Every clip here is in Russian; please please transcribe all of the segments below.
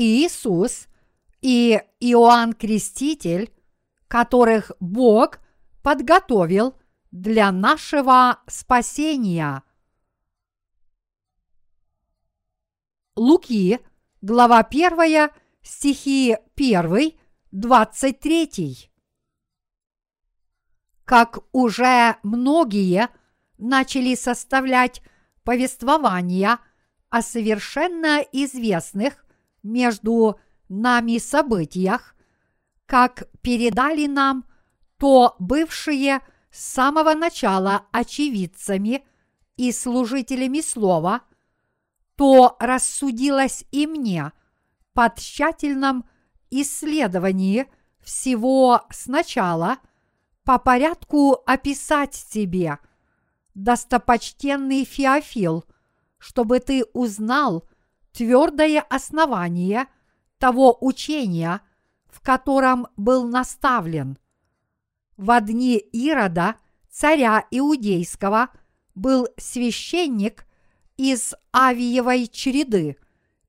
Иисус и Иоанн Креститель, которых Бог подготовил для нашего спасения. Луки, глава 1, стихи 1, 23. Как уже многие начали составлять повествования о совершенно известных между нами событиях, как передали нам то бывшие с самого начала очевидцами и служителями слова, то рассудилось и мне под тщательном исследовании всего сначала по порядку описать тебе, достопочтенный Феофил, чтобы ты узнал твердое основание того учения, в котором был наставлен. В дни Ирода, царя Иудейского, был священник из Авиевой череды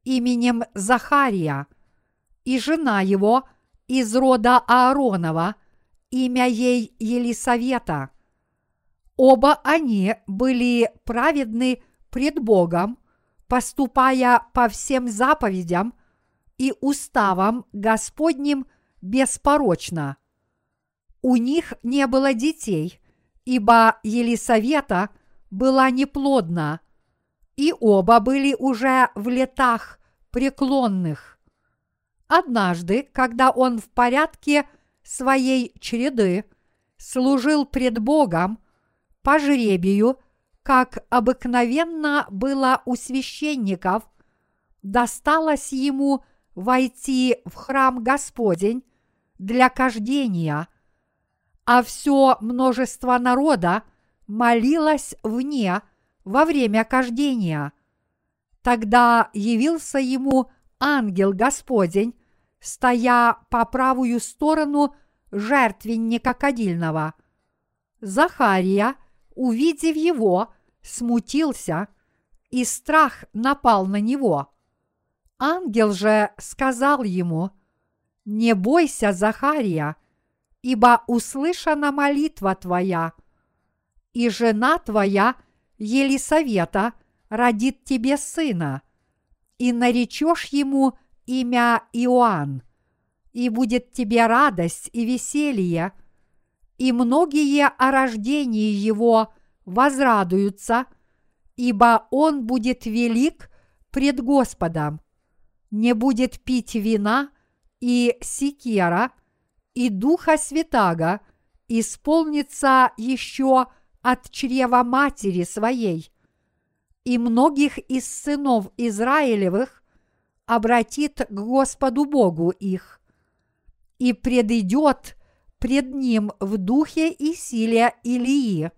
именем Захария, и жена его из рода Ааронова, имя ей Елисавета. Оба они были праведны пред Богом поступая по всем заповедям и уставам Господним беспорочно. У них не было детей, ибо Елисавета была неплодна, и оба были уже в летах преклонных. Однажды, когда он в порядке своей череды служил пред Богом по жребию – как обыкновенно было у священников, досталось ему войти в храм Господень для кождения, а все множество народа молилось вне во время кождения. Тогда явился ему ангел Господень, стоя по правую сторону жертвенника кадильного. Захария – увидев его, смутился, и страх напал на него. Ангел же сказал ему, «Не бойся, Захария, ибо услышана молитва твоя, и жена твоя, Елисавета, родит тебе сына, и наречешь ему имя Иоанн, и будет тебе радость и веселье, и многие о рождении его возрадуются, ибо он будет велик пред Господом, не будет пить вина и секера, и Духа Святаго исполнится еще от чрева матери своей, и многих из сынов Израилевых обратит к Господу Богу их, и предидет пред ним в духе и силе Илии,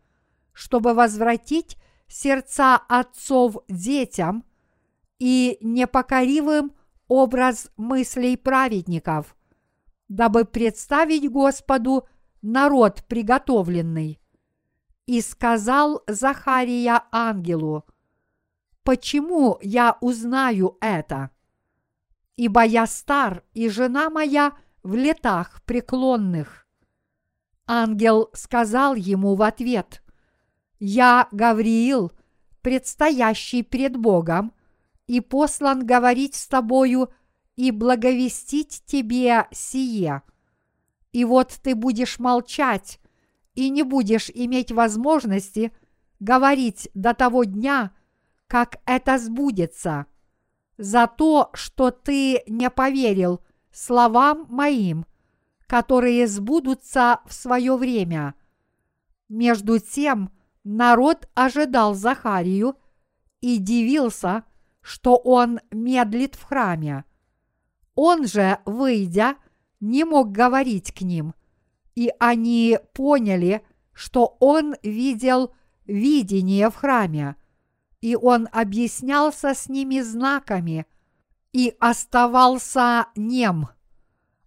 чтобы возвратить сердца отцов детям и непокоривым образ мыслей праведников, дабы представить Господу народ приготовленный. И сказал Захария ангелу, «Почему я узнаю это? Ибо я стар, и жена моя в летах преклонных». Ангел сказал ему в ответ, «Я Гавриил, предстоящий пред Богом, и послан говорить с тобою и благовестить тебе сие. И вот ты будешь молчать и не будешь иметь возможности говорить до того дня, как это сбудется, за то, что ты не поверил словам моим – которые сбудутся в свое время. Между тем народ ожидал Захарию и дивился, что он медлит в храме. Он же, выйдя, не мог говорить к ним, и они поняли, что он видел видение в храме, и он объяснялся с ними знаками и оставался нем.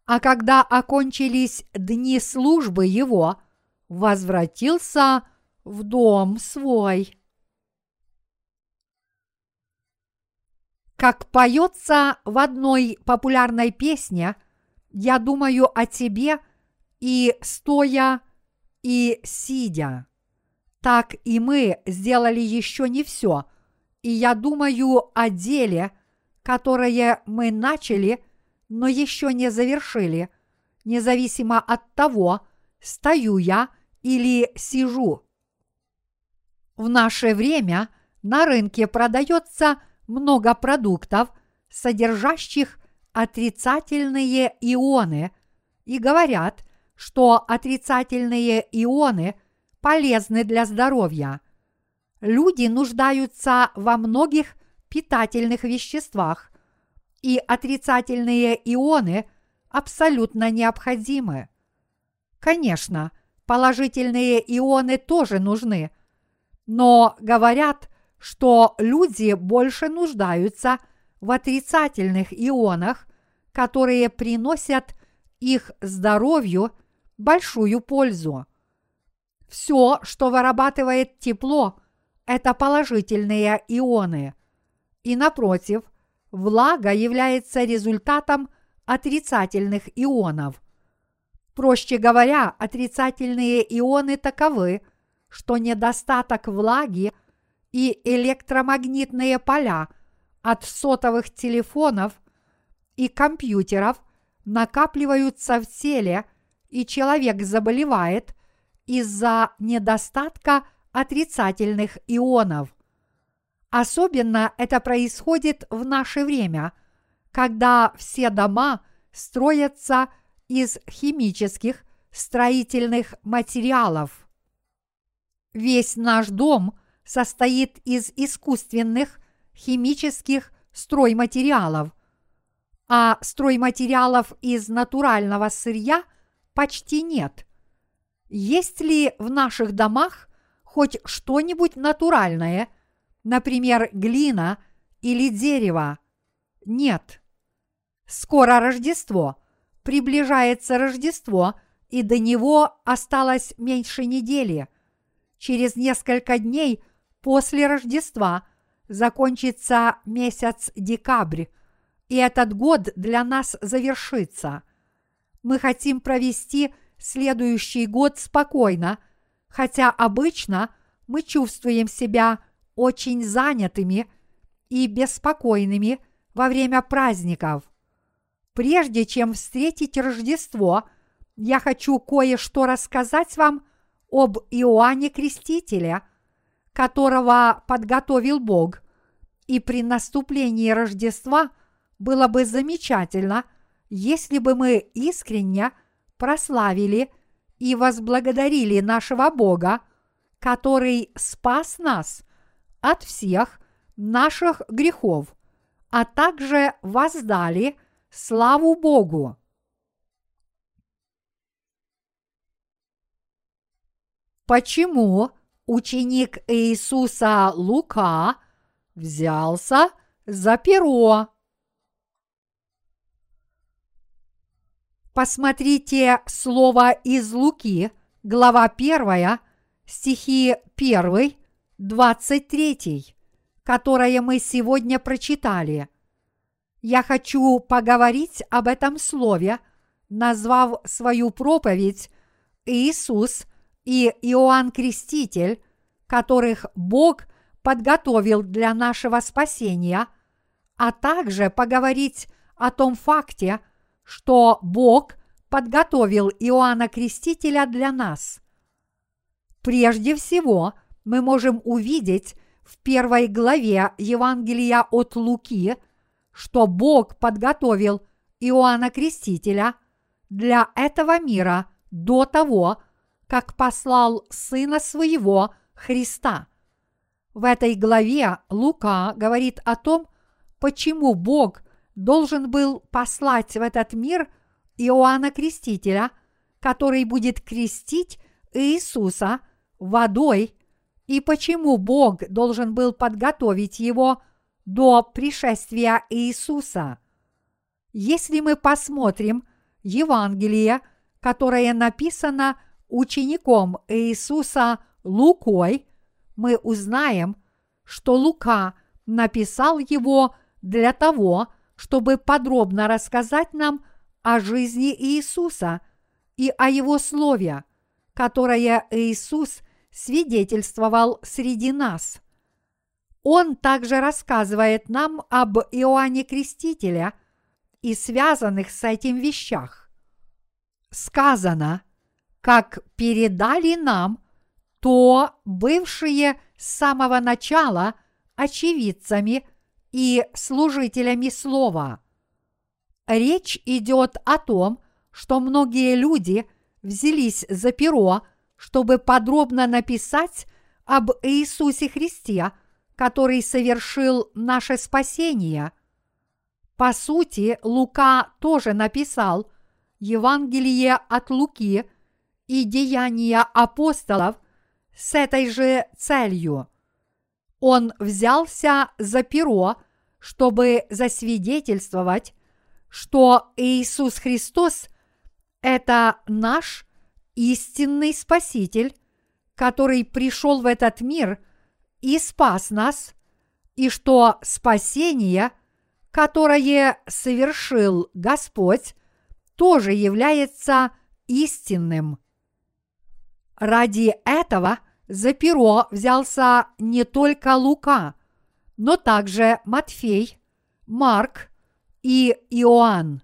А когда окончились дни службы его, возвратился в дом свой. Как поется в одной популярной песне, я думаю о тебе и стоя, и сидя. Так и мы сделали еще не все, и я думаю о деле, которое мы начали, но еще не завершили, независимо от того, стою я или сижу. В наше время на рынке продается много продуктов, содержащих отрицательные ионы, и говорят, что отрицательные ионы полезны для здоровья. Люди нуждаются во многих питательных веществах, и отрицательные ионы абсолютно необходимы. Конечно, положительные ионы тоже нужны, но говорят, что люди больше нуждаются в отрицательных ионах, которые приносят их здоровью большую пользу. Все, что вырабатывает тепло, это положительные ионы. И напротив, влага является результатом отрицательных ионов. Проще говоря, отрицательные ионы таковы, что недостаток влаги и электромагнитные поля от сотовых телефонов и компьютеров накапливаются в теле, и человек заболевает из-за недостатка отрицательных ионов. Особенно это происходит в наше время, когда все дома строятся из химических строительных материалов. Весь наш дом состоит из искусственных химических стройматериалов, а стройматериалов из натурального сырья почти нет. Есть ли в наших домах хоть что-нибудь натуральное, например, глина или дерево? Нет. Скоро Рождество, приближается Рождество, и до него осталось меньше недели. Через несколько дней после Рождества закончится месяц декабрь, и этот год для нас завершится. Мы хотим провести следующий год спокойно, хотя обычно мы чувствуем себя очень занятыми и беспокойными во время праздников. Прежде чем встретить Рождество, я хочу кое-что рассказать вам об Иоанне Крестителе, которого подготовил Бог, и при наступлении Рождества – было бы замечательно, если бы мы искренне прославили и возблагодарили нашего Бога, который спас нас от всех наших грехов, а также воздали славу Богу. Почему ученик Иисуса Лука взялся за перо? Посмотрите слово из Луки, глава 1, стихи 1, 23, которое мы сегодня прочитали. Я хочу поговорить об этом слове, назвав свою проповедь Иисус и Иоанн Креститель, которых Бог подготовил для нашего спасения, а также поговорить о том факте, что Бог подготовил Иоанна Крестителя для нас. Прежде всего, мы можем увидеть в первой главе Евангелия от Луки, что Бог подготовил Иоанна Крестителя для этого мира до того, как послал Сына Своего Христа. В этой главе Лука говорит о том, почему Бог должен был послать в этот мир Иоанна Крестителя, который будет крестить Иисуса водой, и почему Бог должен был подготовить его до пришествия Иисуса. Если мы посмотрим Евангелие, которое написано учеником Иисуса Лукой, мы узнаем, что Лука написал его для того, чтобы подробно рассказать нам о жизни Иисуса и о Его Слове, которое Иисус свидетельствовал среди нас. Он также рассказывает нам об Иоанне Крестителе и связанных с этим вещах. Сказано, как передали нам то бывшие с самого начала очевидцами и служителями слова. Речь идет о том, что многие люди взялись за перо, чтобы подробно написать об Иисусе Христе – который совершил наше спасение. По сути, Лука тоже написал Евангелие от Луки и Деяния апостолов с этой же целью. Он взялся за перо, чтобы засвидетельствовать, что Иисус Христос – это наш истинный Спаситель, который пришел в этот мир – и спас нас, и что спасение, которое совершил Господь, тоже является истинным. Ради этого за перо взялся не только Лука, но также Матфей, Марк и Иоанн.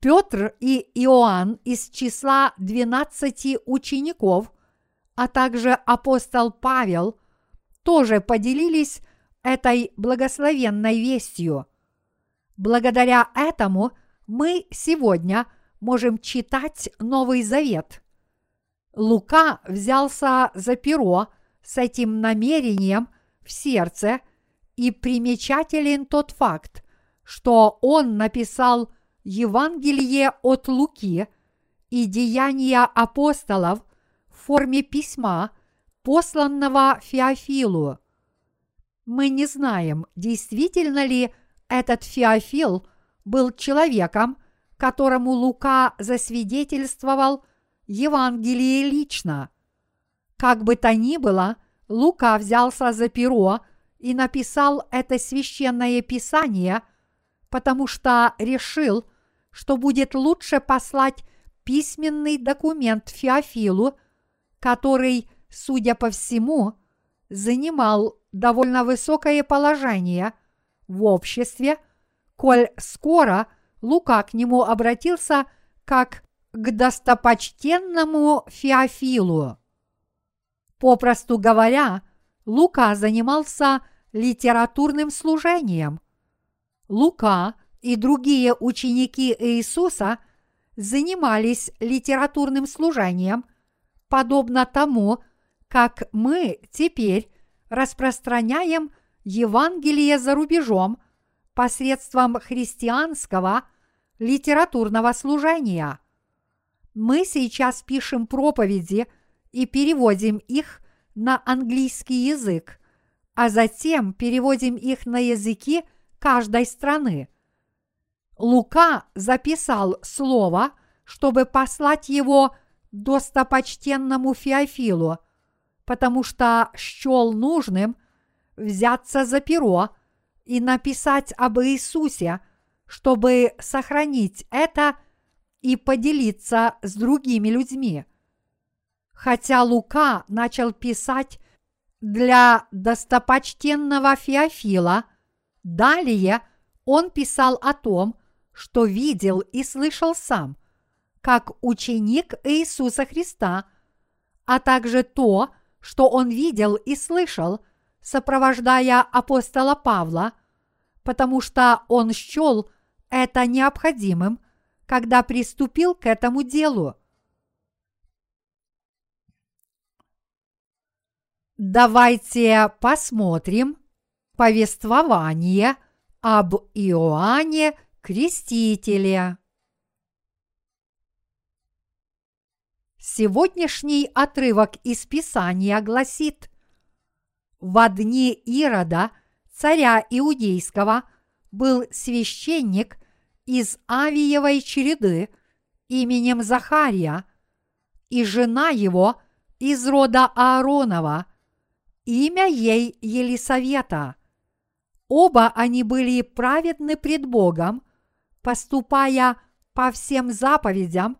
Петр и Иоанн из числа двенадцати учеников, а также апостол Павел тоже поделились этой благословенной вестью. Благодаря этому мы сегодня можем читать Новый Завет. Лука взялся за перо с этим намерением в сердце, и примечателен тот факт, что он написал Евангелие от Луки и Деяния апостолов в форме письма – посланного Феофилу. Мы не знаем, действительно ли этот Феофил был человеком, которому Лука засвидетельствовал Евангелие лично. Как бы то ни было, Лука взялся за перо и написал это священное писание, потому что решил, что будет лучше послать письменный документ Феофилу, который – судя по всему, занимал довольно высокое положение в обществе, коль скоро Лука к нему обратился как к достопочтенному Феофилу. Попросту говоря, Лука занимался литературным служением. Лука и другие ученики Иисуса занимались литературным служением, подобно тому, как мы теперь распространяем Евангелие за рубежом посредством христианского литературного служения. Мы сейчас пишем проповеди и переводим их на английский язык, а затем переводим их на языки каждой страны. Лука записал слово, чтобы послать его достопочтенному Феофилу – потому что счел нужным взяться за перо и написать об Иисусе, чтобы сохранить это и поделиться с другими людьми. Хотя Лука начал писать для достопочтенного Феофила, далее он писал о том, что видел и слышал сам, как ученик Иисуса Христа, а также то, что он видел и слышал, сопровождая апостола Павла, потому что он счел это необходимым, когда приступил к этому делу. Давайте посмотрим повествование об Иоанне Крестителе. Сегодняшний отрывок из Писания гласит «В дни Ирода, царя Иудейского, был священник из Авиевой череды именем Захария, и жена его из рода Ааронова, имя ей Елисавета. Оба они были праведны пред Богом, поступая по всем заповедям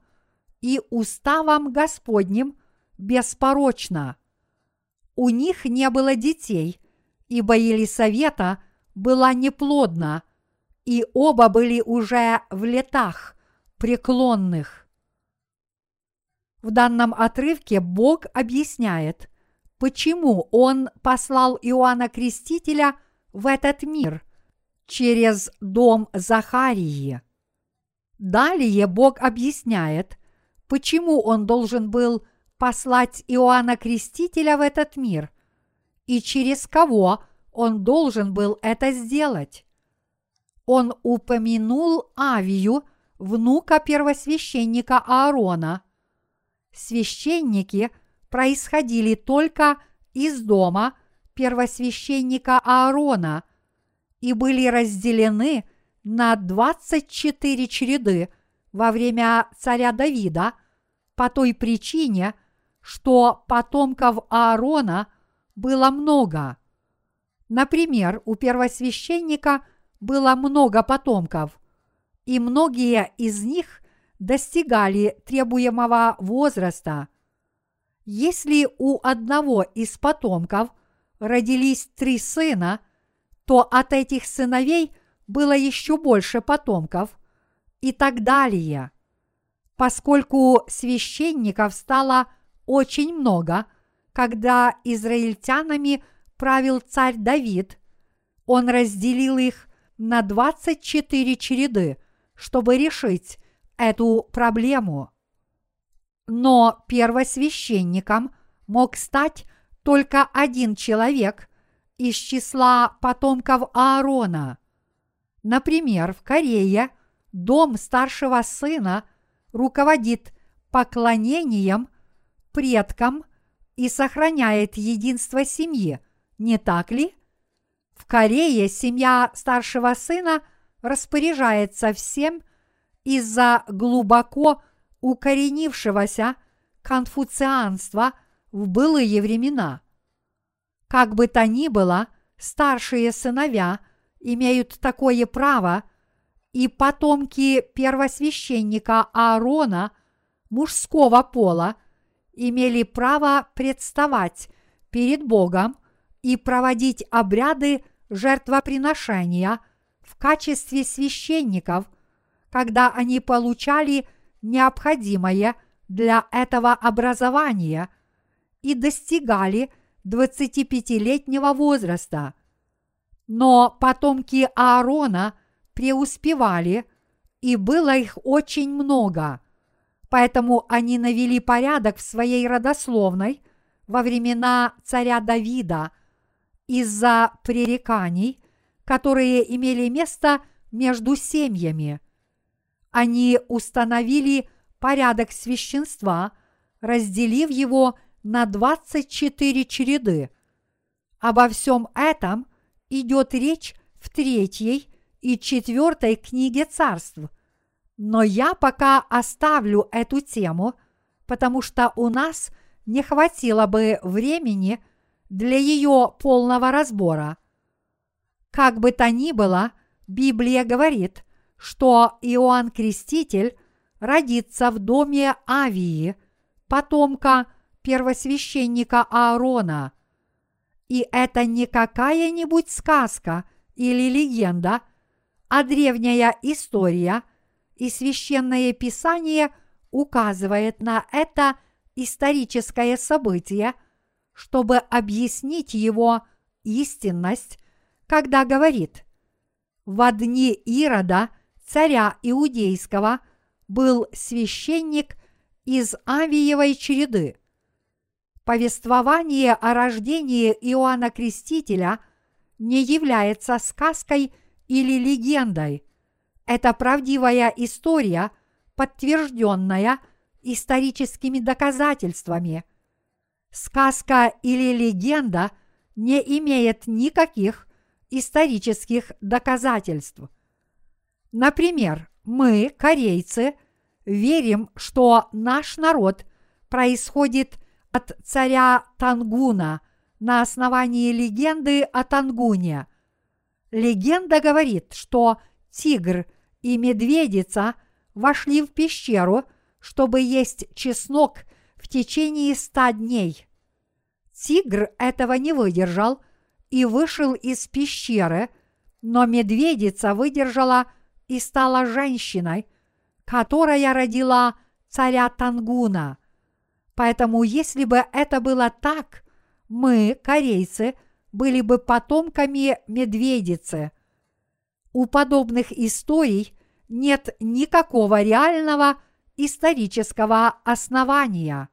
и уставам Господним беспорочно. У них не было детей, ибо Елисавета была неплодна, и оба были уже в летах преклонных. В данном отрывке Бог объясняет, почему Он послал Иоанна Крестителя в этот мир через дом Захарии. Далее Бог объясняет, почему Он должен был послать Иоанна Крестителя в этот мир и через кого Он должен был это сделать. Он упомянул Авию, внука первосвященника Аарона – священники происходили только из дома первосвященника Аарона и были разделены на 24 череды во время царя Давида по той причине, что потомков Аарона было много. Например, у первосвященника было много потомков, и многие из них достигали требуемого возраста. Если у одного из потомков родились три сына, то от этих сыновей было еще больше потомков и так далее. Поскольку священников стало очень много, когда израильтянами правил царь Давид, он разделил их на 24 череды, чтобы решить, эту проблему. Но первосвященником мог стать только один человек из числа потомков Аарона. Например, в Корее дом старшего сына руководит поклонением предкам и сохраняет единство семьи, не так ли? В Корее семья старшего сына распоряжается всем из-за глубоко укоренившегося конфуцианства в былые времена. Как бы то ни было, старшие сыновья имеют такое право, и потомки первосвященника Аарона мужского пола имели право представать перед Богом и проводить обряды жертвоприношения в качестве священников – когда они получали необходимое для этого образования и достигали 25-летнего возраста. Но потомки Аарона преуспевали, и было их очень много. Поэтому они навели порядок в своей родословной во времена царя Давида из-за пререканий, которые имели место между семьями – они установили порядок священства, разделив его на 24 череды. Обо всем этом идет речь в третьей и четвертой книге царств. Но я пока оставлю эту тему, потому что у нас не хватило бы времени для ее полного разбора. Как бы то ни было, Библия говорит – что Иоанн Креститель родится в доме Авии, потомка первосвященника Аарона. И это не какая-нибудь сказка или легенда, а древняя история, и священное писание указывает на это историческое событие, чтобы объяснить его истинность, когда говорит «В дни Ирода – царя Иудейского был священник из Авиевой череды. Повествование о рождении Иоанна Крестителя не является сказкой или легендой. Это правдивая история, подтвержденная историческими доказательствами. Сказка или легенда не имеет никаких исторических доказательств – Например, мы, корейцы, верим, что наш народ происходит от царя Тангуна на основании легенды о Тангуне. Легенда говорит, что тигр и медведица вошли в пещеру, чтобы есть чеснок в течение ста дней. Тигр этого не выдержал и вышел из пещеры, но медведица выдержала и стала женщиной, которая родила царя Тангуна. Поэтому, если бы это было так, мы, корейцы, были бы потомками медведицы. У подобных историй нет никакого реального исторического основания.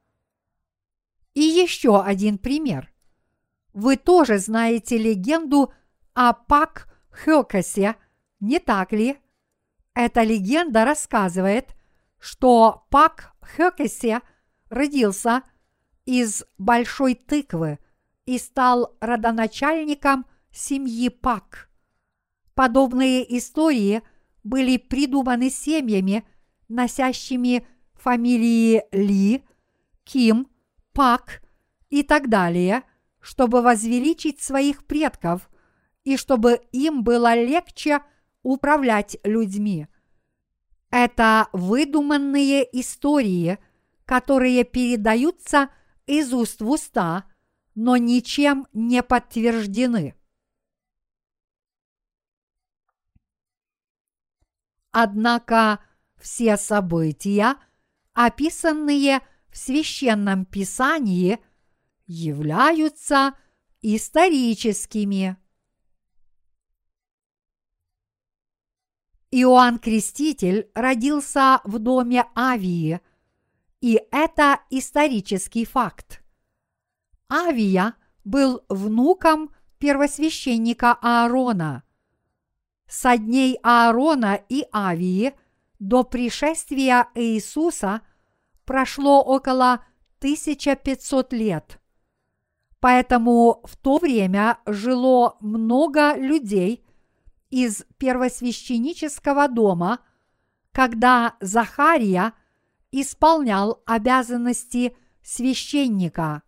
И еще один пример. Вы тоже знаете легенду о Пак Хёкасе, не так ли? Эта легенда рассказывает, что Пак Хёкасе родился из большой тыквы и стал родоначальником семьи Пак. Подобные истории были придуманы семьями, носящими фамилии Ли, Ким, Пак и так далее, чтобы возвеличить своих предков и чтобы им было легче управлять людьми. Это выдуманные истории, которые передаются из уст в уста, но ничем не подтверждены. Однако все события, описанные в священном писании, являются историческими. Иоанн Креститель родился в доме Авии, и это исторический факт. Авия был внуком первосвященника Аарона. Со дней Аарона и Авии до пришествия Иисуса прошло около 1500 лет. Поэтому в то время жило много людей из первосвященнического дома, когда Захария исполнял обязанности священника.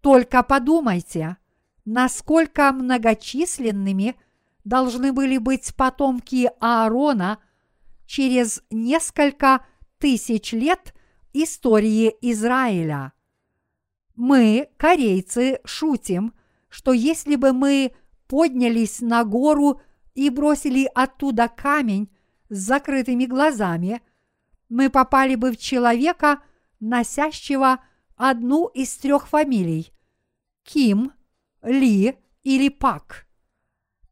Только подумайте, насколько многочисленными – должны были быть потомки Аарона через несколько тысяч лет истории Израиля. Мы, корейцы, шутим, что если бы мы поднялись на гору и бросили оттуда камень с закрытыми глазами, мы попали бы в человека, носящего одну из трех фамилий – Ким, Ли или Пак –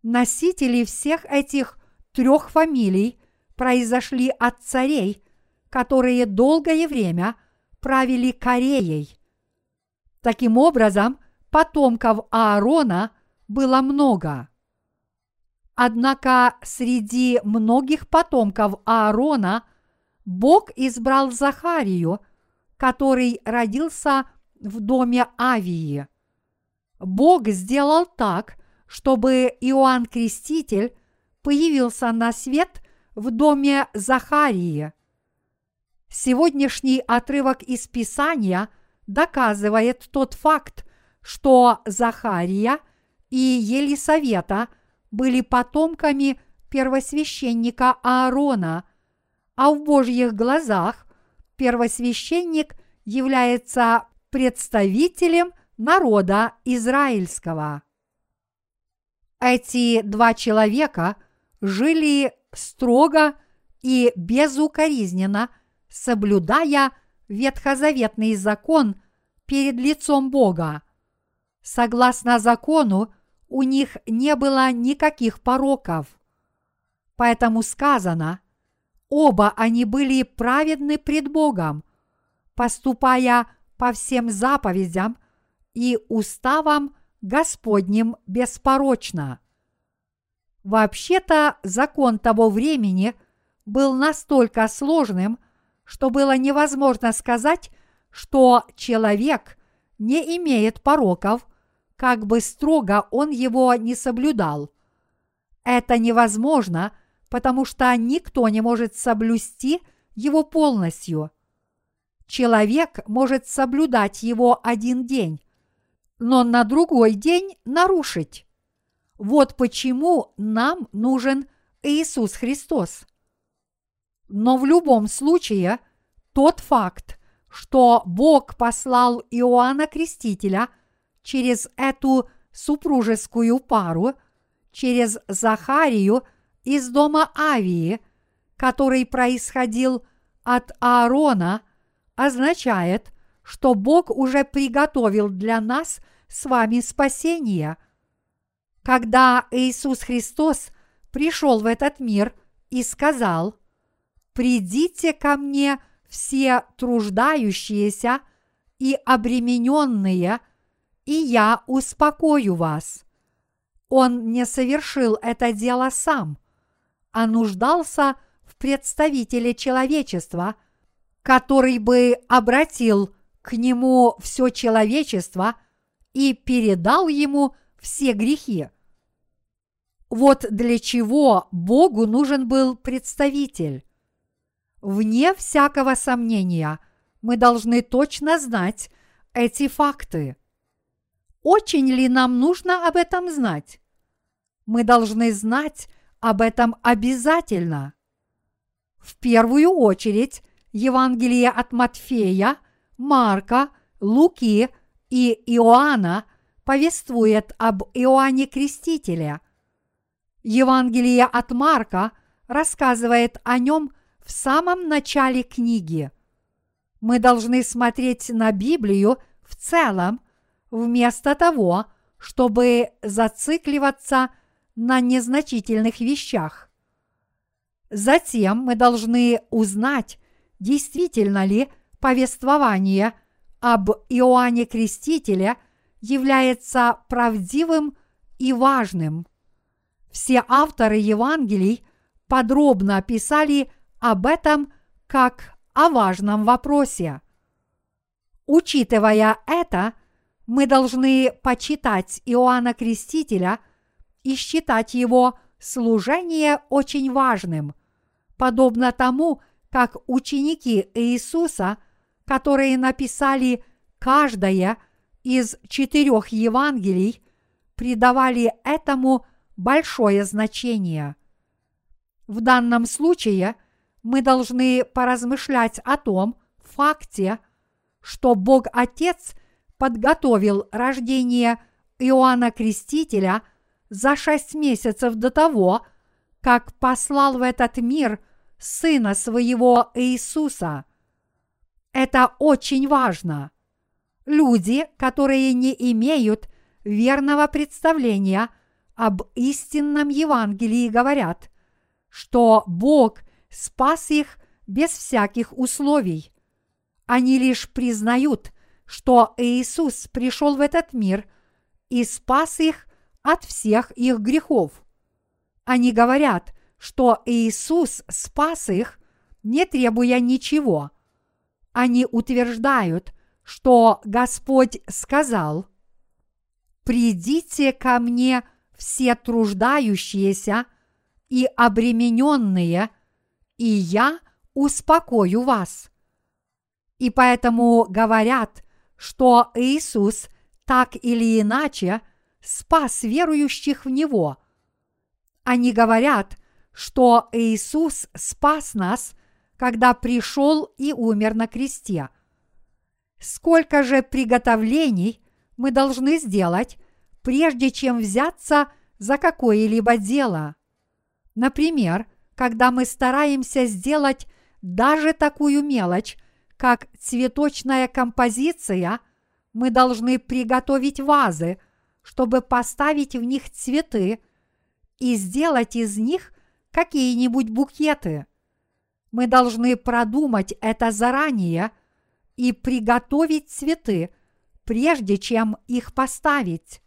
Носители всех этих трех фамилий произошли от царей, которые долгое время правили Кореей. Таким образом, потомков Аарона было много. Однако среди многих потомков Аарона Бог избрал Захарию, который родился в доме Авии. Бог сделал так, чтобы Иоанн Креститель появился на свет в доме Захарии. Сегодняшний отрывок из Писания доказывает тот факт, что Захария и Елисавета были потомками первосвященника Аарона, а в Божьих глазах первосвященник является представителем народа израильского. Эти два человека жили строго и безукоризненно, соблюдая ветхозаветный закон перед лицом Бога. Согласно закону, у них не было никаких пороков. Поэтому сказано, оба они были праведны пред Богом, поступая по всем заповедям и уставам Господним беспорочно. Вообще-то закон того времени был настолько сложным, что было невозможно сказать, что человек не имеет пороков, как бы строго он его не соблюдал. Это невозможно, потому что никто не может соблюсти его полностью. Человек может соблюдать его один день, но на другой день нарушить. Вот почему нам нужен Иисус Христос. Но в любом случае, тот факт, что Бог послал Иоанна Крестителя через эту супружескую пару, через Захарию из дома Авии, который происходил от Аарона, означает, что Бог уже приготовил для нас с вами спасение. Когда Иисус Христос пришел в этот мир и сказал, «Придите ко мне все труждающиеся и обремененные, и я успокою вас». Он не совершил это дело сам, а нуждался в представителе человечества, который бы обратил к нему все человечество и передал ему все грехи. Вот для чего Богу нужен был представитель. Вне всякого сомнения, мы должны точно знать эти факты. Очень ли нам нужно об этом знать? Мы должны знать об этом обязательно. В первую очередь Евангелие от Матфея Марка, Луки и Иоанна повествует об Иоанне Крестителе. Евангелие от Марка рассказывает о нем в самом начале книги. Мы должны смотреть на Библию в целом, вместо того, чтобы зацикливаться на незначительных вещах. Затем мы должны узнать, действительно ли повествование об Иоанне Крестителе является правдивым и важным. Все авторы Евангелий подробно описали об этом как о важном вопросе. Учитывая это, мы должны почитать Иоанна Крестителя и считать его служение очень важным, подобно тому, как ученики Иисуса которые написали каждое из четырех Евангелий, придавали этому большое значение. В данном случае мы должны поразмышлять о том факте, что Бог Отец подготовил рождение Иоанна Крестителя за шесть месяцев до того, как послал в этот мир Сына Своего Иисуса – это очень важно. Люди, которые не имеют верного представления об истинном Евангелии, говорят, что Бог спас их без всяких условий. Они лишь признают, что Иисус пришел в этот мир и спас их от всех их грехов. Они говорят, что Иисус спас их, не требуя ничего – они утверждают, что Господь сказал, «Придите ко мне все труждающиеся и обремененные, и я успокою вас». И поэтому говорят, что Иисус так или иначе спас верующих в Него. Они говорят, что Иисус спас нас – когда пришел и умер на кресте. Сколько же приготовлений мы должны сделать, прежде чем взяться за какое-либо дело? Например, когда мы стараемся сделать даже такую мелочь, как цветочная композиция, мы должны приготовить вазы, чтобы поставить в них цветы и сделать из них какие-нибудь букеты – мы должны продумать это заранее и приготовить цветы, прежде чем их поставить.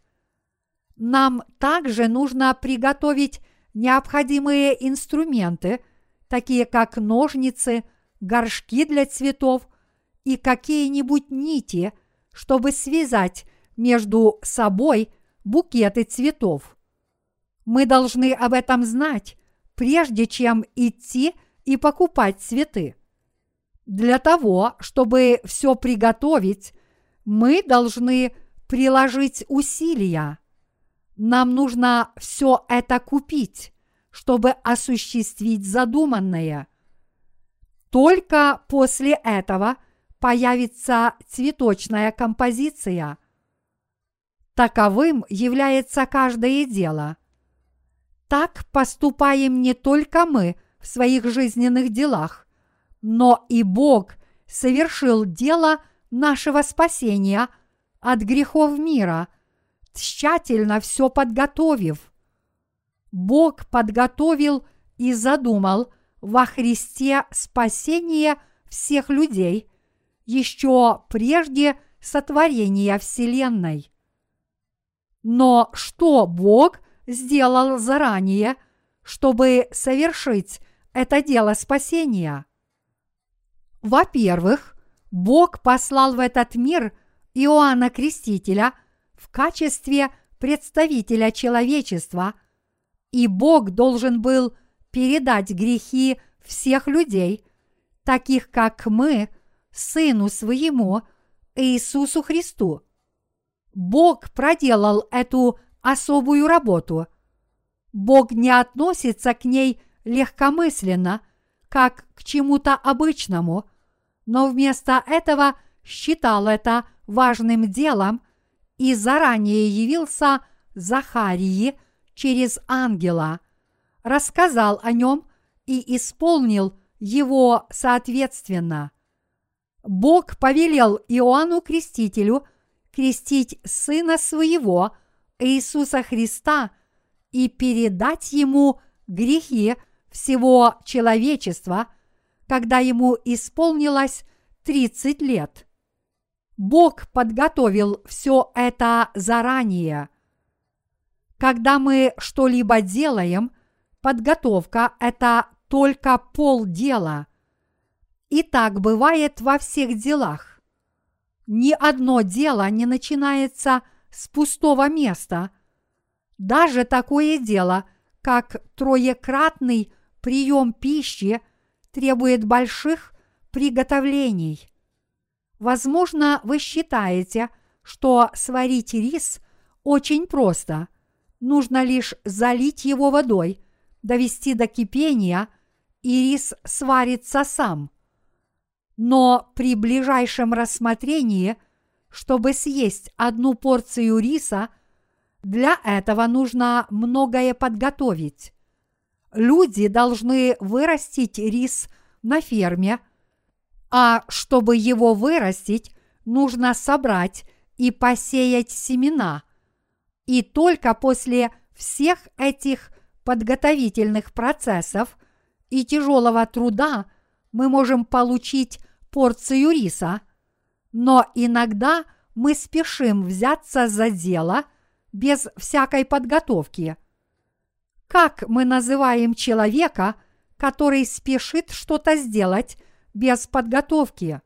Нам также нужно приготовить необходимые инструменты, такие как ножницы, горшки для цветов и какие-нибудь нити, чтобы связать между собой букеты цветов. Мы должны об этом знать, прежде чем идти и покупать цветы. Для того, чтобы все приготовить, мы должны приложить усилия. Нам нужно все это купить, чтобы осуществить задуманное. Только после этого появится цветочная композиция. Таковым является каждое дело. Так поступаем не только мы в своих жизненных делах, но и Бог совершил дело нашего спасения от грехов мира, тщательно все подготовив. Бог подготовил и задумал во Христе спасение всех людей еще прежде сотворения Вселенной. Но что Бог сделал заранее, чтобы совершить это дело спасения? Во-первых, Бог послал в этот мир Иоанна Крестителя в качестве представителя человечества, и Бог должен был передать грехи всех людей, таких как мы, Сыну Своему, Иисусу Христу. Бог проделал эту особую работу. Бог не относится к ней легкомысленно, как к чему-то обычному, но вместо этого считал это важным делом и заранее явился Захарии через ангела, рассказал о нем и исполнил его соответственно. Бог повелел Иоанну Крестителю крестить Сына Своего, Иисуса Христа, и передать Ему грехи всего человечества – когда ему исполнилось 30 лет. Бог подготовил все это заранее. Когда мы что-либо делаем, подготовка – это только полдела. И так бывает во всех делах. Ни одно дело не начинается с пустого места. Даже такое дело, как троекратный прием пищи – требует больших приготовлений. Возможно, вы считаете, что сварить рис очень просто. Нужно лишь залить его водой, довести до кипения, и рис сварится сам. Но при ближайшем рассмотрении, чтобы съесть одну порцию риса, для этого нужно многое подготовить. Люди должны вырастить рис на ферме, а чтобы его вырастить, нужно собрать и посеять семена. И только после всех этих подготовительных процессов и тяжелого труда мы можем получить порцию риса, но иногда мы спешим взяться за дело без всякой подготовки – как мы называем человека, который спешит что-то сделать без подготовки?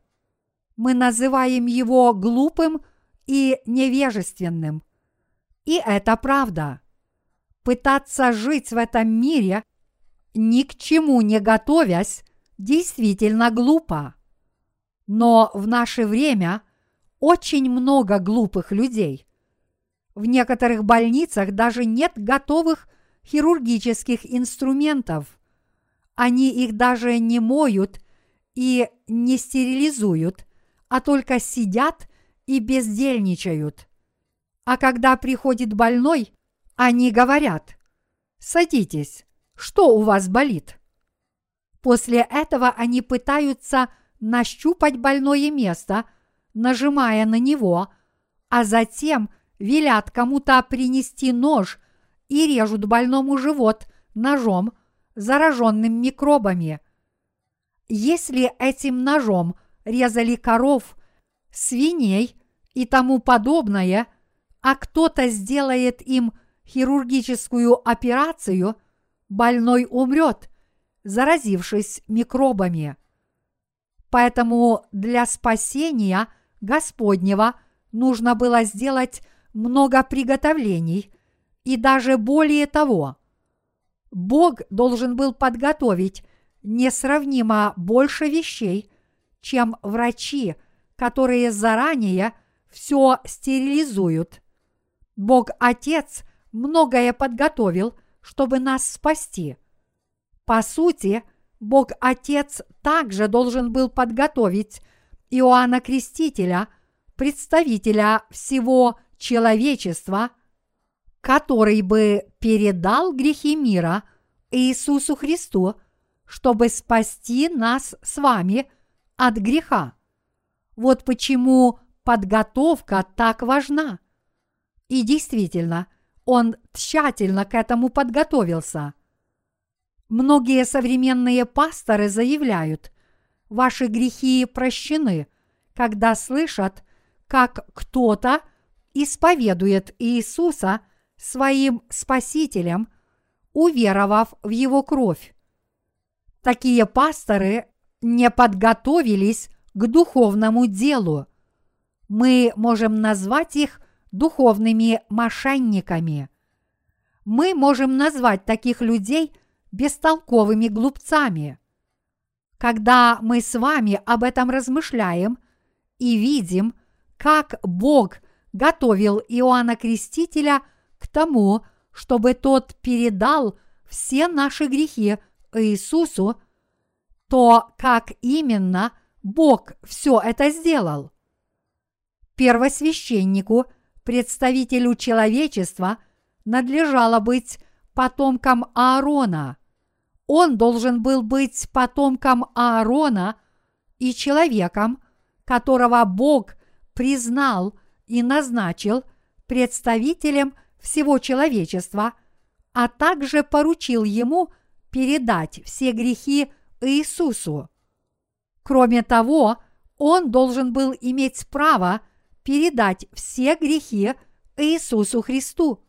Мы называем его глупым и невежественным. И это правда. Пытаться жить в этом мире, ни к чему не готовясь, действительно глупо. Но в наше время очень много глупых людей. В некоторых больницах даже нет готовых хирургических инструментов. Они их даже не моют и не стерилизуют, а только сидят и бездельничают. А когда приходит больной, они говорят, «Садитесь, что у вас болит?» После этого они пытаются нащупать больное место, нажимая на него, а затем велят кому-то принести нож и режут больному живот ножом, зараженным микробами. Если этим ножом резали коров, свиней и тому подобное, а кто-то сделает им хирургическую операцию, больной умрет, заразившись микробами. Поэтому для спасения Господнего нужно было сделать много приготовлений, и даже более того. Бог должен был подготовить несравнимо больше вещей, чем врачи, которые заранее все стерилизуют. Бог Отец многое подготовил, чтобы нас спасти. По сути, Бог Отец также должен был подготовить Иоанна Крестителя, представителя всего человечества, который бы передал грехи мира Иисусу Христу, чтобы спасти нас с вами от греха. Вот почему подготовка так важна. И действительно, он тщательно к этому подготовился. Многие современные пасторы заявляют, ваши грехи прощены, когда слышат, как кто-то исповедует Иисуса своим Спасителем, уверовав в Его кровь. Такие пасторы не подготовились к духовному делу. Мы можем назвать их духовными мошенниками. Мы можем назвать таких людей бестолковыми глупцами. Когда мы с вами об этом размышляем и видим, как Бог готовил Иоанна Крестителя к тому, чтобы тот передал все наши грехи Иисусу, то как именно Бог все это сделал? Первосвященнику, представителю человечества, надлежало быть потомком Аарона. Он должен был быть потомком Аарона и человеком, которого Бог признал и назначил представителем всего человечества, а также поручил ему передать все грехи Иисусу. Кроме того, он должен был иметь право передать все грехи Иисусу Христу.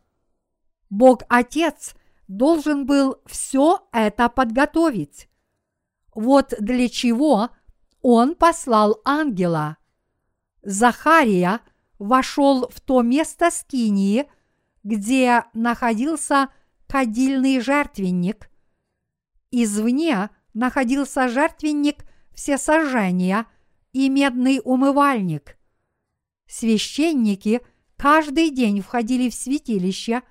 Бог Отец должен был все это подготовить. Вот для чего он послал ангела. Захария вошел в то место Скинии, где находился кадильный жертвенник. Извне находился жертвенник всесожжения и медный умывальник. Священники каждый день входили в святилище,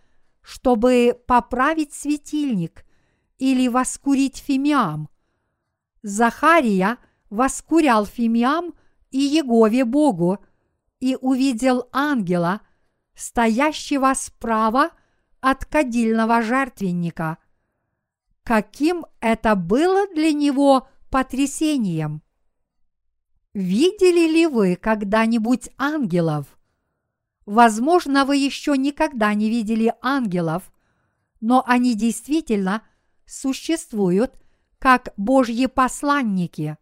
чтобы поправить светильник или воскурить фимиам. Захария воскурял фимиам и Егове Богу и увидел ангела, стоящего справа от кадильного жертвенника – каким это было для него потрясением. Видели ли вы когда-нибудь ангелов? Возможно, вы еще никогда не видели ангелов, но они действительно существуют как Божьи посланники.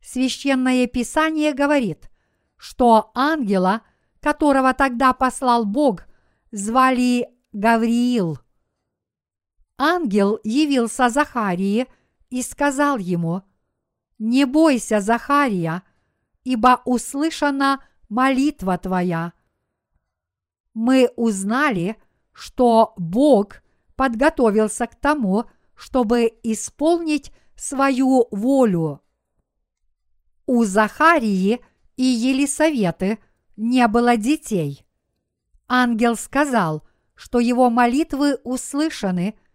Священное Писание говорит, что ангела, которого тогда послал Бог, звали Гавриил – ангел явился Захарии и сказал ему, «Не бойся, Захария, ибо услышана молитва твоя». Мы узнали, что Бог подготовился к тому, чтобы исполнить свою волю. У Захарии и Елисаветы не было детей. Ангел сказал, что его молитвы услышаны –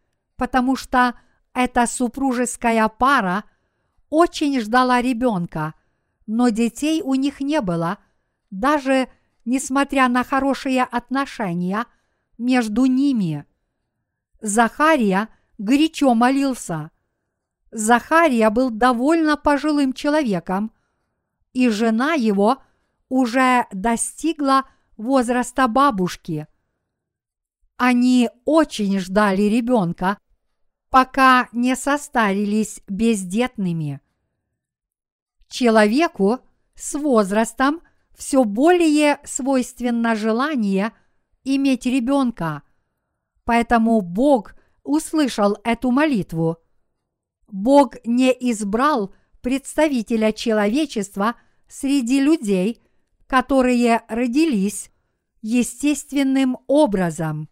потому что эта супружеская пара очень ждала ребенка, но детей у них не было, даже несмотря на хорошие отношения между ними. Захария горячо молился. Захария был довольно пожилым человеком, и жена его уже достигла возраста бабушки. Они очень ждали ребенка, пока не состарились бездетными. Человеку с возрастом все более свойственно желание иметь ребенка, поэтому Бог услышал эту молитву. Бог не избрал представителя человечества среди людей, которые родились естественным образом.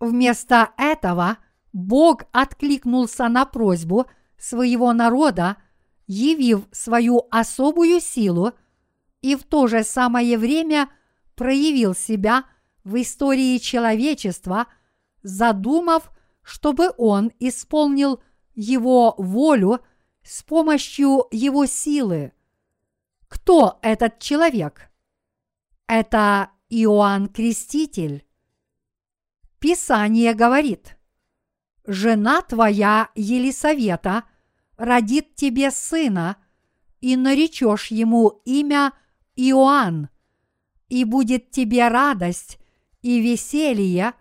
Вместо этого – Бог откликнулся на просьбу своего народа, явив свою особую силу и в то же самое время проявил себя в истории человечества, задумав, чтобы он исполнил его волю с помощью его силы. Кто этот человек? Это Иоанн Креститель. Писание говорит, «Жена твоя Елисавета родит тебе сына, и наречешь ему имя Иоанн, и будет тебе радость и веселье,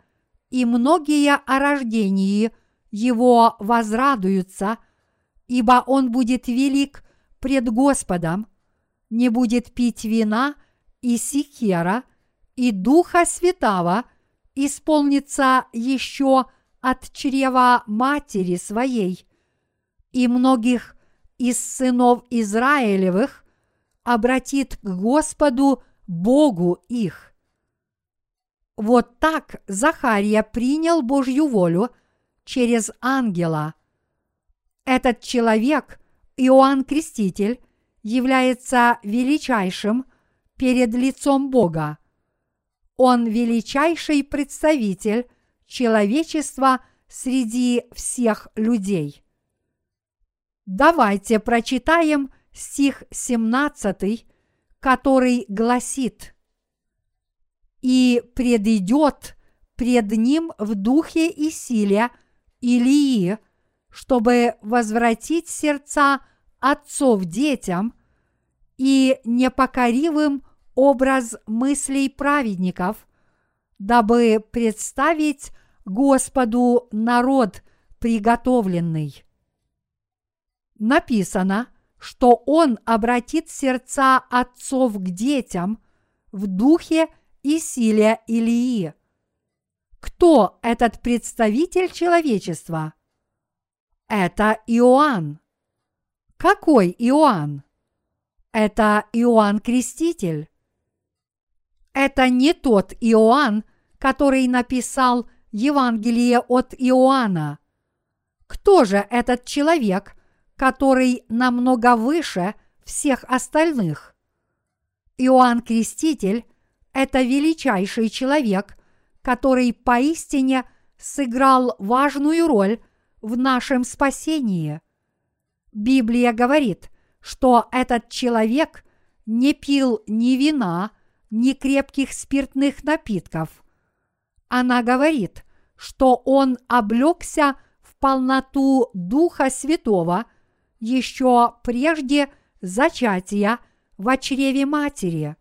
и многие о рождении его возрадуются, ибо он будет велик пред Господом, не будет пить вина и сикера, и Духа Святого исполнится еще от чрева матери своей, и многих из сынов Израилевых обратит к Господу Богу их. Вот так Захария принял Божью волю через ангела. Этот человек, Иоанн Креститель, является величайшим перед лицом Бога. Он величайший представитель человечества среди всех людей. Давайте прочитаем стих 17, который гласит «И предидет пред ним в духе и силе Илии, чтобы возвратить сердца отцов детям и непокоривым образ мыслей праведников, дабы представить Господу народ приготовленный. Написано, что Он обратит сердца отцов к детям в духе и силе Илии. Кто этот представитель человечества? Это Иоанн. Какой Иоанн? Это Иоанн Креститель. Это не тот Иоанн, который написал Евангелие от Иоанна. Кто же этот человек, который намного выше всех остальных? Иоанн Креститель – это величайший человек, который поистине сыграл важную роль в нашем спасении. Библия говорит, что этот человек не пил ни вина, ни крепких спиртных напитков. Она говорит, что он облегся в полноту Духа Святого еще прежде зачатия в чреве матери.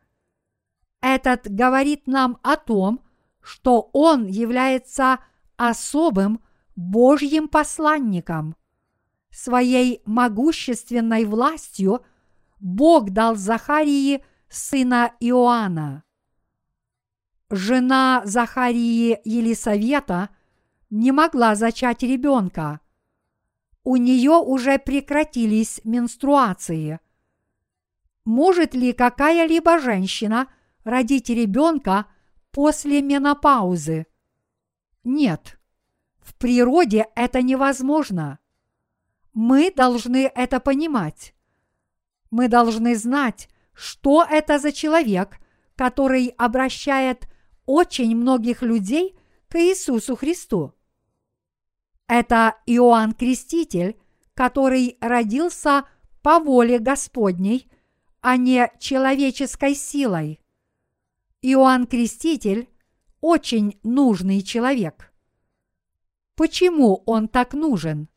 Этот говорит нам о том, что он является особым Божьим посланником. Своей могущественной властью Бог дал Захарии сына Иоанна. Жена Захарии Елисавета не могла зачать ребенка. У нее уже прекратились менструации. Может ли какая-либо женщина родить ребенка после менопаузы? Нет. В природе это невозможно. Мы должны это понимать. Мы должны знать, что это за человек, который обращает очень многих людей к Иисусу Христу. Это Иоанн Креститель, который родился по воле Господней, а не человеческой силой. Иоанн Креститель – очень нужный человек. Почему он так нужен?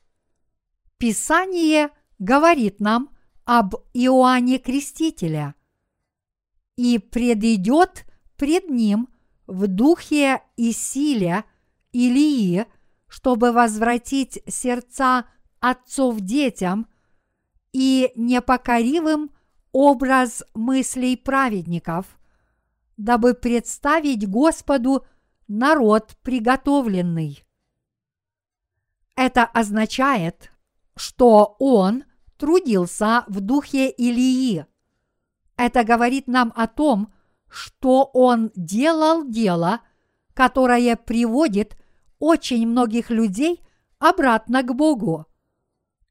Писание говорит нам об Иоанне Крестителя. И предидет пред ним в духе и силе Илии, чтобы возвратить сердца отцов детям и непокоривым образ мыслей праведников, дабы представить Господу народ приготовленный. Это означает, что он трудился в духе Илии. Это говорит нам о том, что он делал дело, которое приводит очень многих людей обратно к Богу.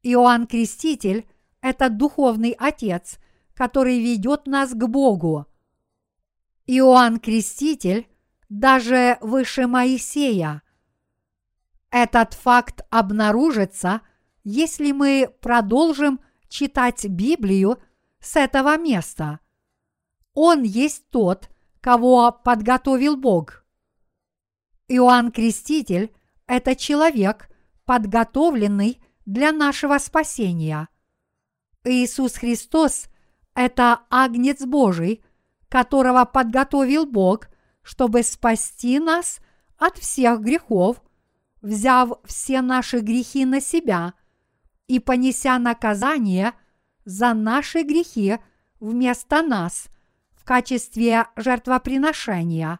Иоанн Креститель – это духовный отец, который ведет нас к Богу. Иоанн Креститель даже выше Моисея. Этот факт обнаружится, если мы продолжим читать Библию с этого места. Он есть тот, кого подготовил Бог. Иоанн Креститель – это человек, подготовленный для нашего спасения. Иисус Христос – это Агнец Божий, которого подготовил Бог, чтобы спасти нас от всех грехов, взяв все наши грехи на себя и понеся наказание за наши грехи вместо нас в качестве жертвоприношения.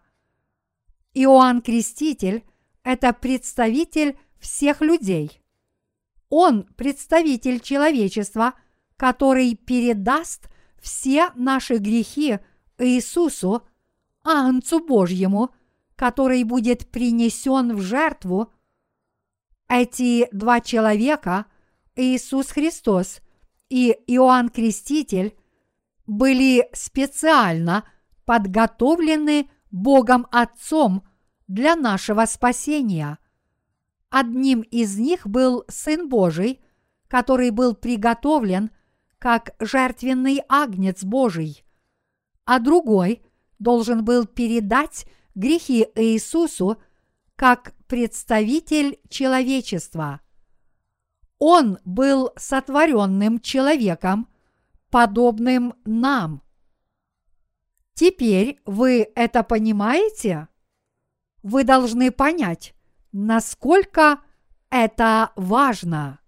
Иоанн Креститель – это представитель всех людей. Он представитель человечества, который передаст все наши грехи Иисусу, Агнцу Божьему, который будет принесен в жертву. Эти два человека, Иисус Христос и Иоанн Креститель, были специально подготовлены Богом Отцом для нашего спасения. Одним из них был Сын Божий, который был приготовлен как жертвенный агнец Божий, а другой должен был передать грехи Иисусу как представитель человечества. Он был сотворенным человеком, подобным нам. Теперь вы это понимаете? Вы должны понять, насколько это важно.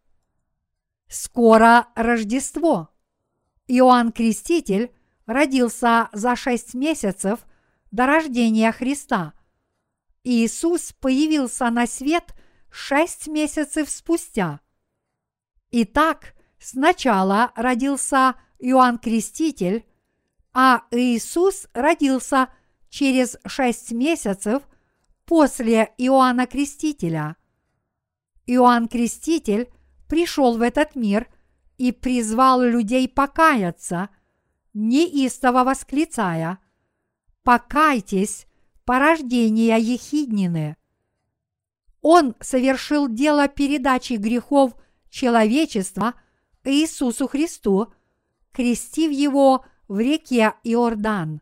Скоро Рождество. Иоанн Креститель родился за шесть месяцев до рождения Христа. Иисус появился на свет шесть месяцев спустя. Итак, сначала родился Иоанн Креститель, а Иисус родился через шесть месяцев после Иоанна Крестителя. Иоанн Креститель пришел в этот мир и призвал людей покаяться, неистово восклицая «Покайтесь, порождения Ехиднины!» Он совершил дело передачи грехов человечества Иисусу Христу, крестив его в реке Иордан.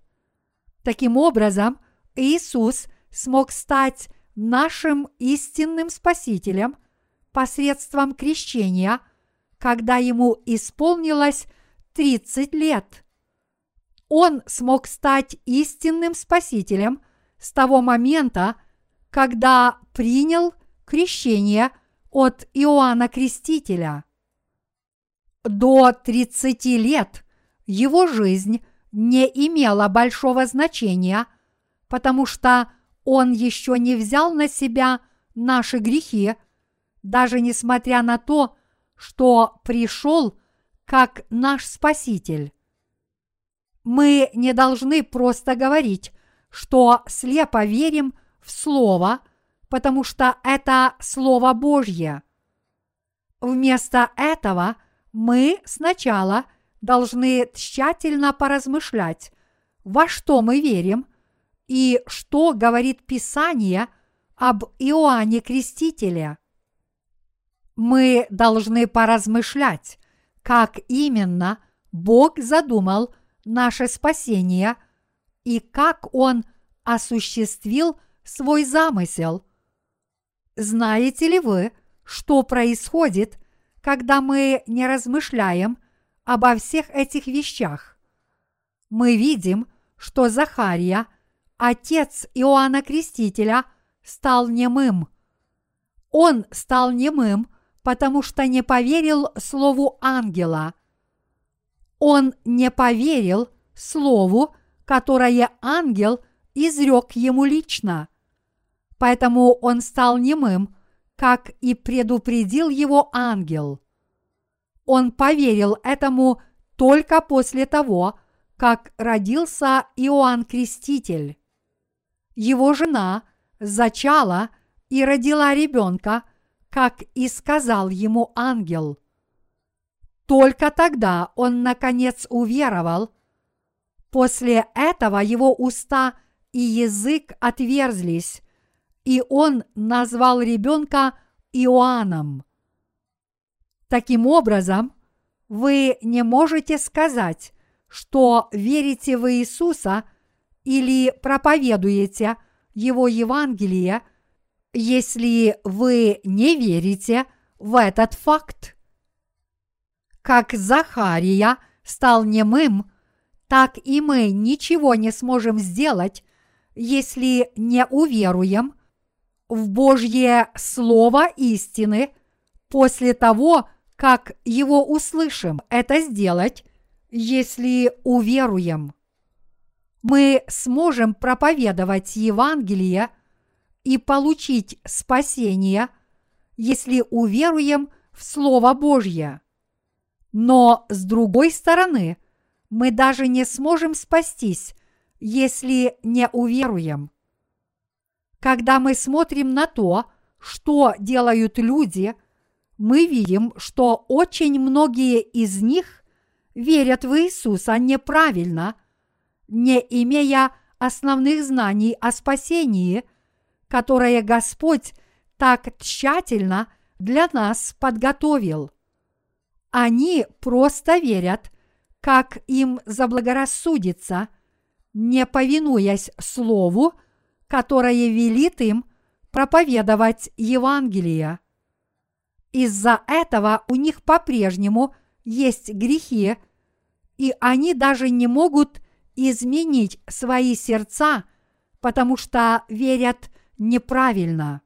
Таким образом, Иисус – смог стать нашим истинным Спасителем посредством крещения, когда ему исполнилось 30 лет. Он смог стать истинным Спасителем с того момента, когда принял крещение от Иоанна Крестителя. До 30 лет его жизнь не имела большого значения, потому что он еще не взял на себя наши грехи, даже несмотря на то, что пришел как наш Спаситель. Мы не должны просто говорить, что слепо верим в Слово, потому что это Слово Божье. Вместо этого мы сначала должны тщательно поразмышлять, во что мы верим – и что говорит Писание об Иоанне Крестителе. Мы должны поразмышлять, как именно Бог задумал наше спасение и как Он осуществил свой замысел. Знаете ли вы, что происходит, когда мы не размышляем обо всех этих вещах? Мы видим, что Захария – отец Иоанна Крестителя стал немым. Он стал немым, потому что не поверил слову ангела. Он не поверил слову, которое ангел изрек ему лично. Поэтому он стал немым, как и предупредил его ангел. Он поверил этому только после того, как родился Иоанн Креститель его жена зачала и родила ребенка, как и сказал ему ангел. Только тогда он, наконец, уверовал. После этого его уста и язык отверзлись, и он назвал ребенка Иоанном. Таким образом, вы не можете сказать, что верите в Иисуса или проповедуете Его Евангелие, если вы не верите в этот факт. Как Захария стал немым, так и мы ничего не сможем сделать, если не уверуем в Божье Слово истины после того, как его услышим, это сделать, если уверуем. Мы сможем проповедовать Евангелие и получить спасение, если уверуем в Слово Божье. Но с другой стороны, мы даже не сможем спастись, если не уверуем. Когда мы смотрим на то, что делают люди – мы видим, что очень многие из них верят в Иисуса неправильно, не имея основных знаний о спасении, которое Господь так тщательно для нас подготовил. Они просто верят, как им заблагорассудится, не повинуясь Слову, которое велит им проповедовать Евангелие. Из-за этого у них по-прежнему есть грехи, и они даже не могут изменить свои сердца, потому что верят неправильно.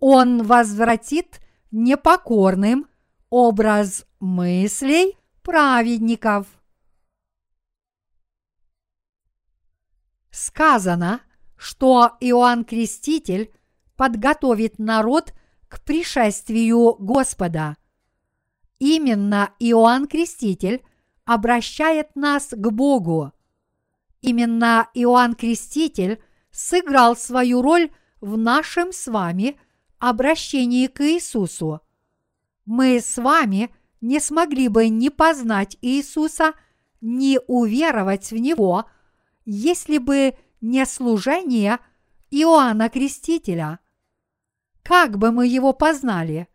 Он возвратит непокорным образ мыслей праведников. Сказано – что Иоанн Креститель подготовит народ к пришествию Господа. Именно Иоанн Креститель обращает нас к Богу. Именно Иоанн Креститель сыграл свою роль в нашем с вами обращении к Иисусу. Мы с вами не смогли бы ни познать Иисуса, ни уверовать в Него, если бы не служение Иоанна Крестителя. Как бы мы его познали?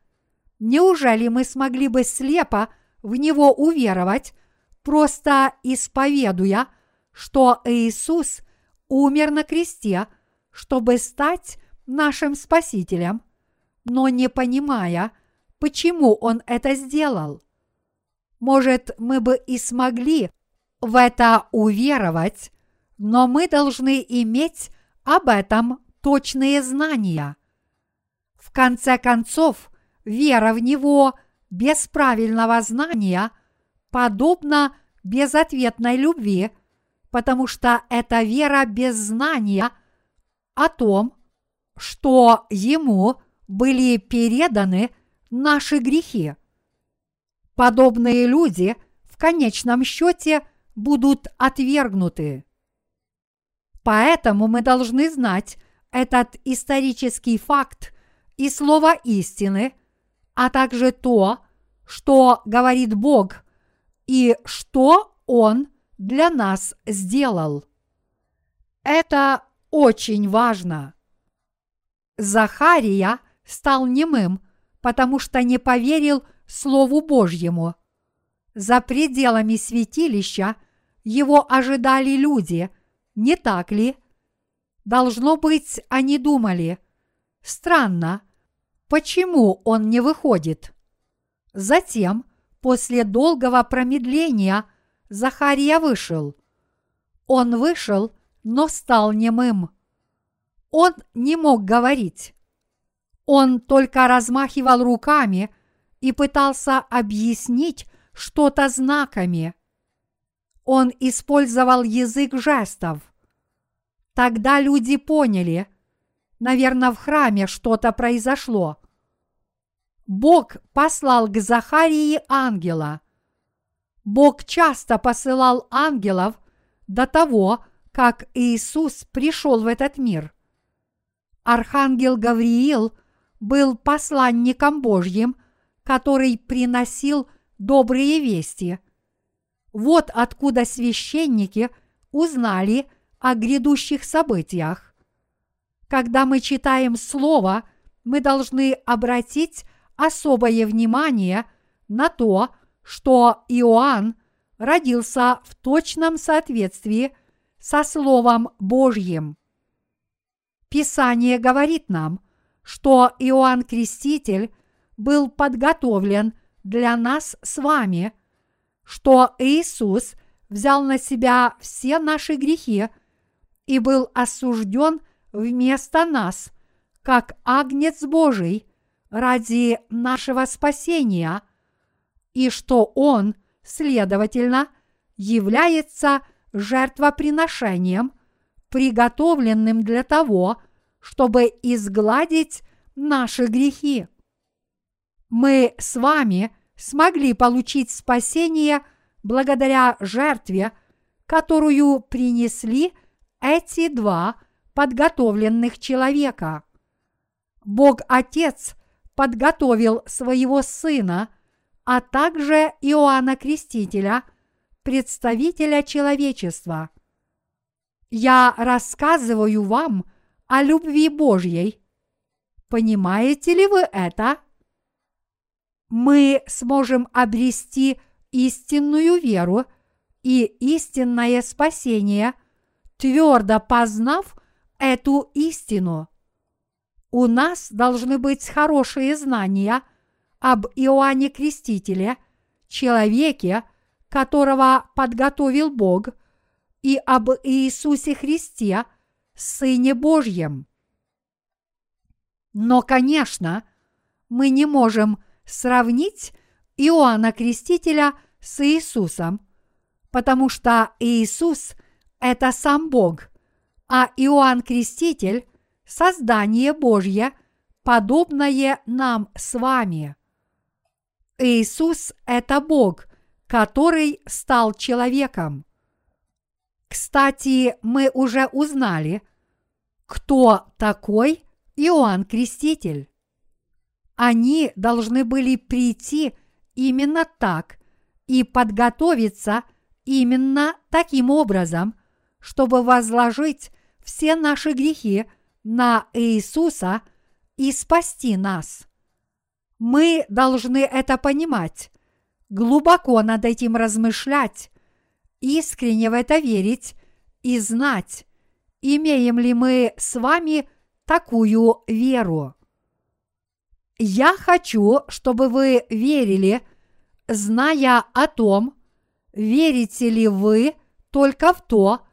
Неужели мы смогли бы слепо в него уверовать, просто исповедуя, что Иисус умер на кресте, чтобы стать нашим Спасителем, но не понимая, почему Он это сделал? Может, мы бы и смогли в это уверовать, но мы должны иметь об этом точные знания. В конце концов, вера в Него без правильного знания подобна безответной любви, потому что это вера без знания о том, что Ему были переданы наши грехи. Подобные люди в конечном счете будут отвергнуты. Поэтому мы должны знать этот исторический факт и слово истины, а также то, что говорит Бог и что Он для нас сделал. Это очень важно. Захария стал немым, потому что не поверил Слову Божьему. За пределами святилища его ожидали люди – не так ли? Должно быть, они думали, странно, почему он не выходит? Затем, после долгого промедления, Захария вышел. Он вышел, но стал немым. Он не мог говорить. Он только размахивал руками и пытался объяснить что-то знаками. Он использовал язык жестов. Тогда люди поняли, наверное, в храме что-то произошло. Бог послал к Захарии ангела. Бог часто посылал ангелов до того, как Иисус пришел в этот мир. Архангел Гавриил был посланником Божьим, который приносил добрые вести. Вот откуда священники узнали о грядущих событиях. Когда мы читаем Слово, мы должны обратить особое внимание на то, что Иоанн родился в точном соответствии со Словом Божьим. Писание говорит нам, что Иоанн Креститель был подготовлен для нас с вами, что Иисус взял на себя все наши грехи и был осужден вместо нас, как агнец Божий ради нашего спасения, и что Он, следовательно, является жертвоприношением, приготовленным для того, чтобы изгладить наши грехи. Мы с вами смогли получить спасение благодаря жертве, которую принесли эти два подготовленных человека. Бог Отец подготовил своего Сына, а также Иоанна Крестителя, представителя человечества. Я рассказываю вам о любви Божьей. Понимаете ли вы это? Мы сможем обрести истинную веру и истинное спасение, твердо познав эту истину. У нас должны быть хорошие знания об Иоанне Крестителе, человеке, которого подготовил Бог, и об Иисусе Христе, Сыне Божьем. Но, конечно, мы не можем сравнить Иоанна Крестителя с Иисусом, потому что Иисус – это сам Бог, а Иоанн Креститель – создание Божье, подобное нам с вами. Иисус – это Бог, который стал человеком. Кстати, мы уже узнали, кто такой Иоанн Креститель. Они должны были прийти именно так и подготовиться именно таким образом, чтобы возложить все наши грехи на Иисуса и спасти нас. Мы должны это понимать, глубоко над этим размышлять, искренне в это верить и знать, имеем ли мы с вами такую веру. Я хочу, чтобы вы верили, зная о том, верите ли вы только в то,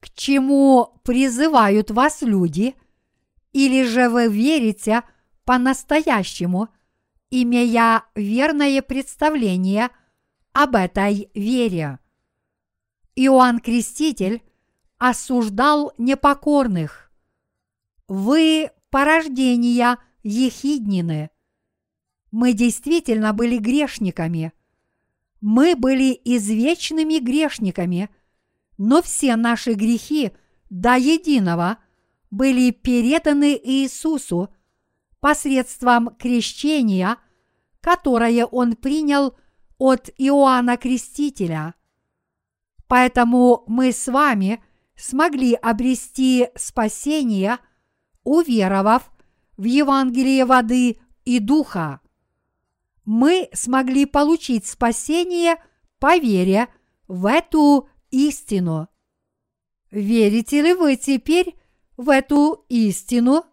к чему призывают вас люди, или же вы верите по-настоящему, имея верное представление об этой вере. Иоанн Креститель осуждал непокорных. Вы порождения – ехиднины. Мы действительно были грешниками. Мы были извечными грешниками, но все наши грехи до единого были переданы Иисусу посредством крещения, которое Он принял от Иоанна Крестителя. Поэтому мы с вами смогли обрести спасение, уверовав в Евангелие воды и духа. Мы смогли получить спасение по вере в эту истину. Верите ли вы теперь в эту истину?